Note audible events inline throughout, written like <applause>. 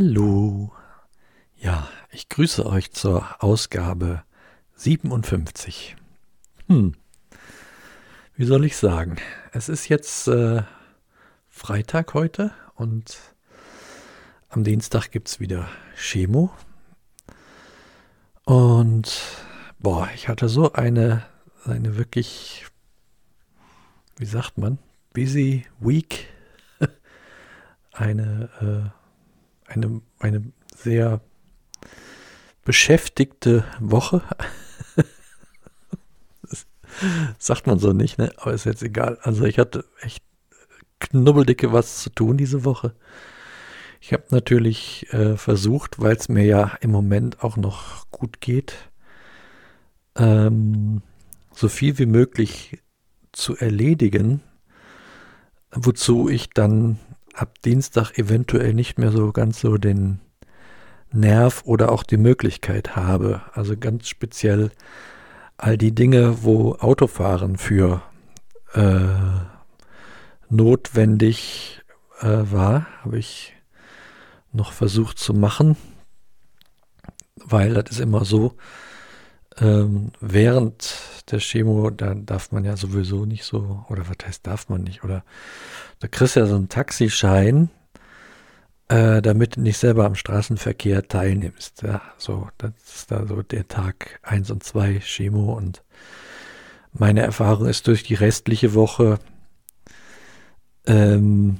Hallo. Ja, ich grüße euch zur Ausgabe 57. Hm. Wie soll ich sagen? Es ist jetzt äh, Freitag heute und am Dienstag gibt es wieder Chemo. Und boah, ich hatte so eine, eine wirklich, wie sagt man, busy week. <laughs> eine äh, eine, eine sehr beschäftigte Woche. sagt man so nicht, ne? Aber ist jetzt egal. Also ich hatte echt knubbeldicke was zu tun diese Woche. Ich habe natürlich äh, versucht, weil es mir ja im Moment auch noch gut geht, ähm, so viel wie möglich zu erledigen, wozu ich dann ab Dienstag eventuell nicht mehr so ganz so den Nerv oder auch die Möglichkeit habe. Also ganz speziell all die Dinge, wo Autofahren für äh, notwendig äh, war, habe ich noch versucht zu machen, weil das ist immer so, ähm, während der Chemo, da darf man ja sowieso nicht so, oder was heißt darf man nicht, oder da kriegst du ja so einen Taxischein, äh, damit du nicht selber am Straßenverkehr teilnimmst. Ja, so, das ist da so der Tag 1 und 2 Chemo und meine Erfahrung ist durch die restliche Woche, ähm,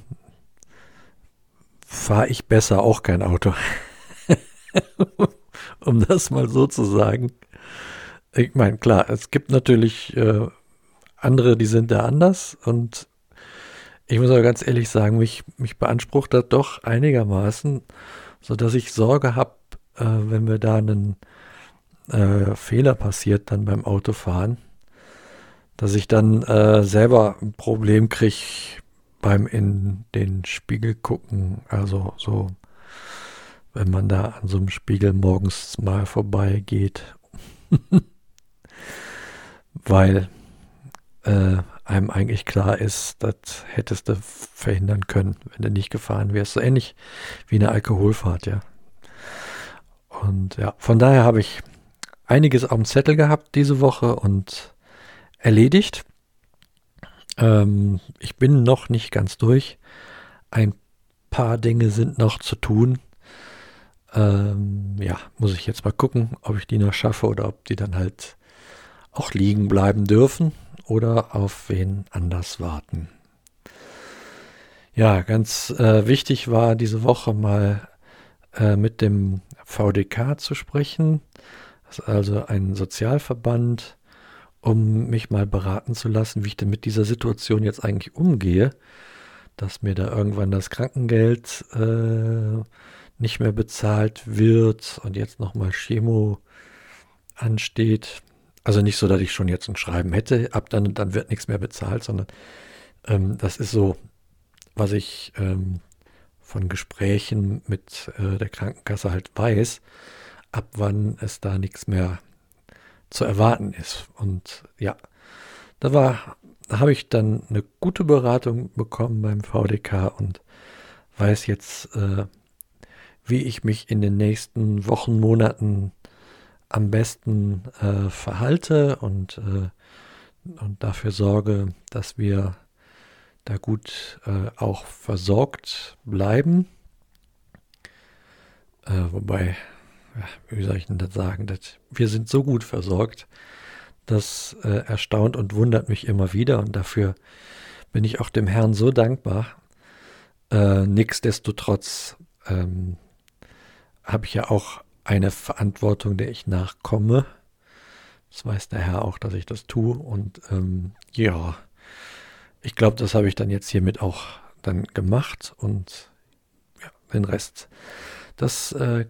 fahre ich besser auch kein Auto. <laughs> um das mal so zu sagen. Ich meine, klar, es gibt natürlich äh, andere, die sind da anders und ich muss aber ganz ehrlich sagen, mich, mich beansprucht das doch einigermaßen, sodass ich Sorge habe, äh, wenn mir da ein äh, Fehler passiert dann beim Autofahren, dass ich dann äh, selber ein Problem kriege beim in den Spiegel gucken. Also so, wenn man da an so einem Spiegel morgens mal vorbeigeht. <laughs> Weil äh, einem eigentlich klar ist, das hättest du verhindern können, wenn du nicht gefahren wärst. So ähnlich wie eine Alkoholfahrt, ja. Und ja, von daher habe ich einiges auf dem Zettel gehabt diese Woche und erledigt. Ähm, ich bin noch nicht ganz durch. Ein paar Dinge sind noch zu tun. Ähm, ja, muss ich jetzt mal gucken, ob ich die noch schaffe oder ob die dann halt auch liegen bleiben dürfen oder auf wen anders warten. Ja, ganz äh, wichtig war diese Woche mal äh, mit dem VDK zu sprechen. Das ist also ein Sozialverband, um mich mal beraten zu lassen, wie ich denn mit dieser Situation jetzt eigentlich umgehe, dass mir da irgendwann das Krankengeld äh, nicht mehr bezahlt wird und jetzt nochmal Chemo ansteht. Also nicht so, dass ich schon jetzt ein Schreiben hätte, ab dann dann wird nichts mehr bezahlt, sondern ähm, das ist so, was ich ähm, von Gesprächen mit äh, der Krankenkasse halt weiß, ab wann es da nichts mehr zu erwarten ist. Und ja, da war, da habe ich dann eine gute Beratung bekommen beim VDK und weiß jetzt, äh, wie ich mich in den nächsten Wochen, Monaten am besten äh, verhalte und, äh, und dafür sorge, dass wir da gut äh, auch versorgt bleiben. Äh, wobei, wie soll ich denn das sagen, dass wir sind so gut versorgt, das äh, erstaunt und wundert mich immer wieder und dafür bin ich auch dem Herrn so dankbar. Äh, nichtsdestotrotz ähm, habe ich ja auch eine Verantwortung, der ich nachkomme. Das weiß der Herr auch, dass ich das tue. Und ähm, ja, ich glaube, das habe ich dann jetzt hiermit auch dann gemacht. Und ja, den Rest, das äh,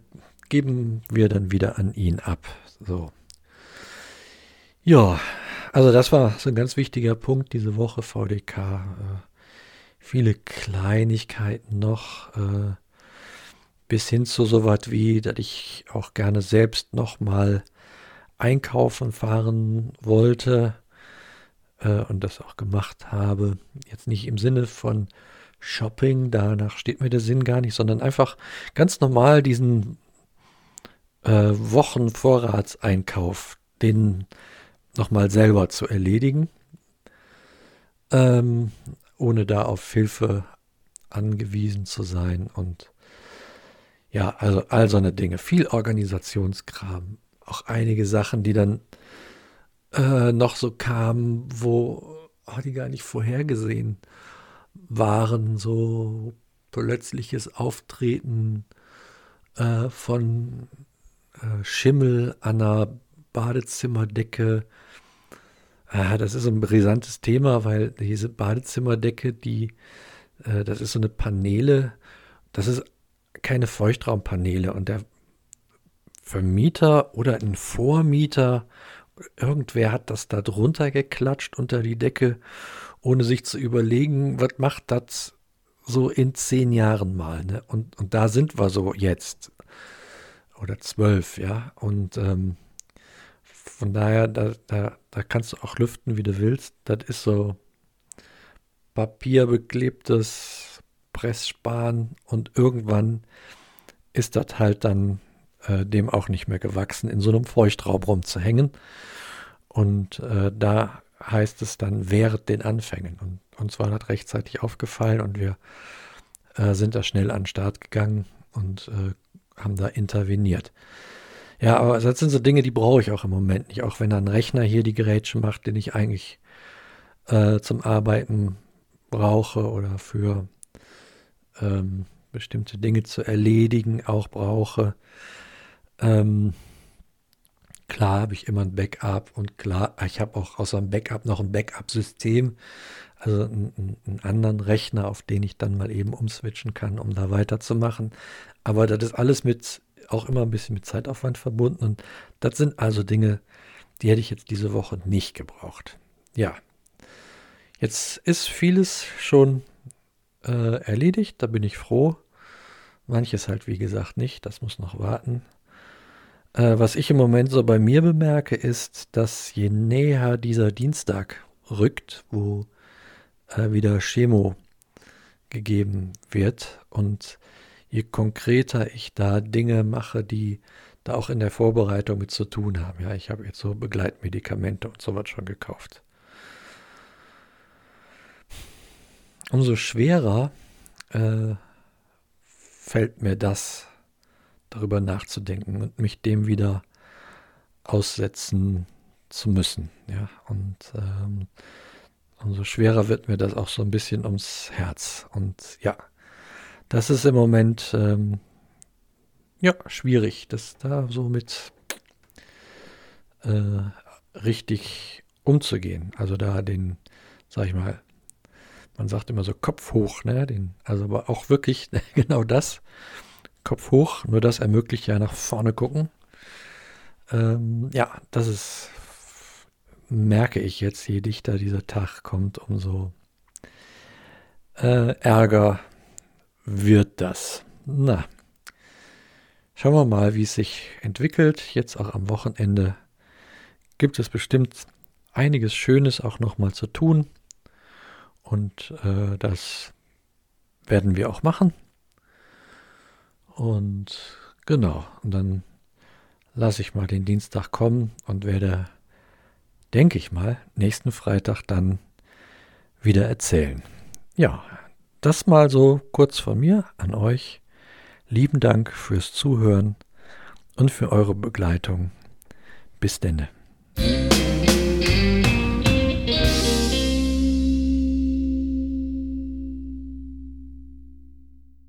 geben wir dann wieder an ihn ab. So. Ja, also das war so ein ganz wichtiger Punkt diese Woche, VDK. Äh, viele Kleinigkeiten noch. Äh, bis hin zu so was wie, dass ich auch gerne selbst nochmal einkaufen fahren wollte äh, und das auch gemacht habe. Jetzt nicht im Sinne von Shopping, danach steht mir der Sinn gar nicht, sondern einfach ganz normal diesen äh, Wochenvorratseinkauf, den nochmal selber zu erledigen, ähm, ohne da auf Hilfe angewiesen zu sein und ja, also all so eine Dinge, viel Organisationskram, auch einige Sachen, die dann äh, noch so kamen, wo oh, die gar nicht vorhergesehen waren, so plötzliches Auftreten äh, von äh, Schimmel an einer Badezimmerdecke. Äh, das ist ein brisantes Thema, weil diese Badezimmerdecke, die, äh, das ist so eine Paneele, das ist keine Feuchtraumpaneele und der Vermieter oder ein Vormieter, irgendwer hat das da drunter geklatscht unter die Decke, ohne sich zu überlegen, was macht das so in zehn Jahren mal. Ne? Und, und da sind wir so jetzt oder zwölf, ja. Und ähm, von daher, da, da, da kannst du auch lüften, wie du willst. Das ist so papierbeklebtes Pressspan und irgendwann ist das halt dann äh, dem auch nicht mehr gewachsen, in so einem Feuchtraum rumzuhängen. Und äh, da heißt es dann während den Anfängen. Und uns war das rechtzeitig aufgefallen und wir äh, sind da schnell an den Start gegangen und äh, haben da interveniert. Ja, aber das sind so Dinge, die brauche ich auch im Moment nicht. Auch wenn ein Rechner hier die Gerätsche macht, den ich eigentlich äh, zum Arbeiten brauche oder für ähm, bestimmte Dinge zu erledigen auch brauche. Ähm, klar habe ich immer ein Backup und klar, ich habe auch außer dem Backup noch ein Backup-System, also einen, einen, anderen Rechner, auf den ich dann mal eben umswitchen kann, um da weiterzumachen. Aber das ist alles mit auch immer ein bisschen mit Zeitaufwand verbunden. Und das sind also Dinge, die hätte ich jetzt diese Woche nicht gebraucht. Ja, jetzt ist vieles schon äh, erledigt, da bin ich froh. Manches halt, wie gesagt, nicht, das muss noch warten. Äh, was ich im Moment so bei mir bemerke, ist, dass je näher dieser Dienstag rückt, wo äh, wieder Chemo gegeben wird und je konkreter ich da Dinge mache, die da auch in der Vorbereitung mit zu tun haben. Ja, ich habe jetzt so Begleitmedikamente und sowas schon gekauft. Umso schwerer äh, fällt mir das, darüber nachzudenken und mich dem wieder aussetzen zu müssen. Ja, und ähm, umso schwerer wird mir das auch so ein bisschen ums Herz. Und ja, das ist im Moment ähm, ja schwierig, das da so mit äh, richtig umzugehen. Also da den, sag ich mal, man sagt immer so Kopf hoch, ne? Den, also aber auch wirklich <laughs> genau das. Kopf hoch, nur das ermöglicht ja nach vorne gucken. Ähm, ja, das ist, merke ich jetzt, je dichter dieser Tag kommt, umso äh, Ärger wird das? Na, schauen wir mal, wie es sich entwickelt. Jetzt auch am Wochenende gibt es bestimmt einiges Schönes auch nochmal zu tun. Und äh, das werden wir auch machen. Und genau, und dann lasse ich mal den Dienstag kommen und werde, denke ich mal, nächsten Freitag dann wieder erzählen. Ja, das mal so kurz von mir an euch. Lieben Dank fürs Zuhören und für eure Begleitung. Bis denne.